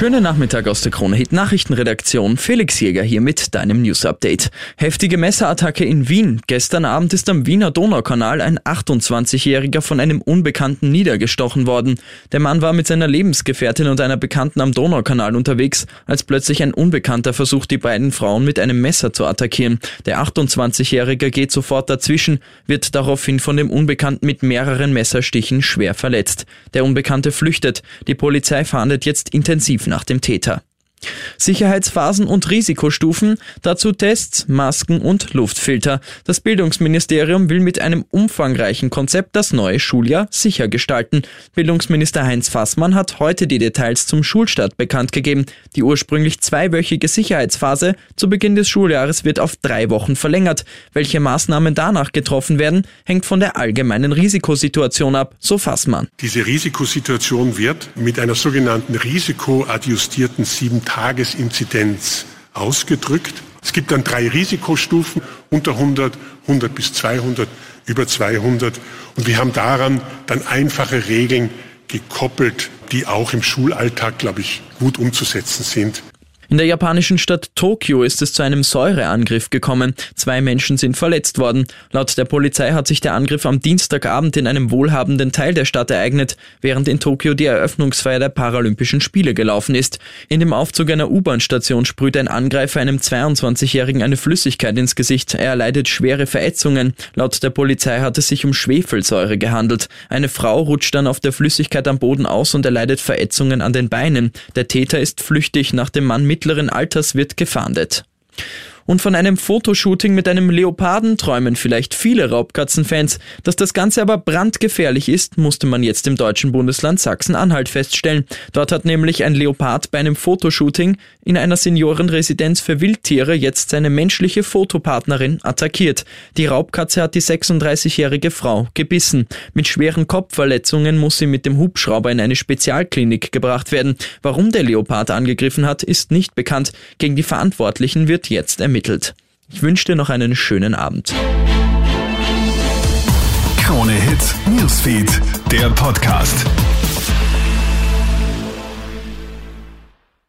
Schönen Nachmittag aus der Krone Hit Nachrichtenredaktion. Felix Jäger hier mit deinem News Update. Heftige Messerattacke in Wien. Gestern Abend ist am Wiener Donaukanal ein 28-Jähriger von einem Unbekannten niedergestochen worden. Der Mann war mit seiner Lebensgefährtin und einer Bekannten am Donaukanal unterwegs, als plötzlich ein Unbekannter versucht, die beiden Frauen mit einem Messer zu attackieren. Der 28-Jährige geht sofort dazwischen, wird daraufhin von dem Unbekannten mit mehreren Messerstichen schwer verletzt. Der Unbekannte flüchtet. Die Polizei fahndet jetzt intensiv nach dem Täter. Sicherheitsphasen und Risikostufen, dazu Tests, Masken und Luftfilter. Das Bildungsministerium will mit einem umfangreichen Konzept das neue Schuljahr sicher gestalten. Bildungsminister Heinz Fassmann hat heute die Details zum Schulstart bekannt gegeben. Die ursprünglich zweiwöchige Sicherheitsphase zu Beginn des Schuljahres wird auf drei Wochen verlängert. Welche Maßnahmen danach getroffen werden, hängt von der allgemeinen Risikosituation ab, so Fassmann. Diese Risikosituation wird mit einer sogenannten risikoadjustierten sieben Tagesinzidenz ausgedrückt. Es gibt dann drei Risikostufen unter 100, 100 bis 200, über 200. Und wir haben daran dann einfache Regeln gekoppelt, die auch im Schulalltag, glaube ich, gut umzusetzen sind. In der japanischen Stadt Tokio ist es zu einem Säureangriff gekommen. Zwei Menschen sind verletzt worden. Laut der Polizei hat sich der Angriff am Dienstagabend in einem wohlhabenden Teil der Stadt ereignet, während in Tokio die Eröffnungsfeier der Paralympischen Spiele gelaufen ist. In dem Aufzug einer U-Bahn-Station sprüht ein Angreifer einem 22-Jährigen eine Flüssigkeit ins Gesicht. Er erleidet schwere Verätzungen. Laut der Polizei hat es sich um Schwefelsäure gehandelt. Eine Frau rutscht dann auf der Flüssigkeit am Boden aus und erleidet Verätzungen an den Beinen. Der Täter ist flüchtig, nach dem Mann mit mittleren Alters wird gefahndet. Und von einem Fotoshooting mit einem Leoparden träumen vielleicht viele Raubkatzenfans. Dass das Ganze aber brandgefährlich ist, musste man jetzt im deutschen Bundesland Sachsen-Anhalt feststellen. Dort hat nämlich ein Leopard bei einem Fotoshooting in einer Seniorenresidenz für Wildtiere jetzt seine menschliche Fotopartnerin attackiert. Die Raubkatze hat die 36-jährige Frau gebissen. Mit schweren Kopfverletzungen muss sie mit dem Hubschrauber in eine Spezialklinik gebracht werden. Warum der Leopard angegriffen hat, ist nicht bekannt. Gegen die Verantwortlichen wird jetzt ermittelt ermittelt. Ich wünsche dir noch einen schönen Abend. Krone Hits, Newsfeed, der Podcast.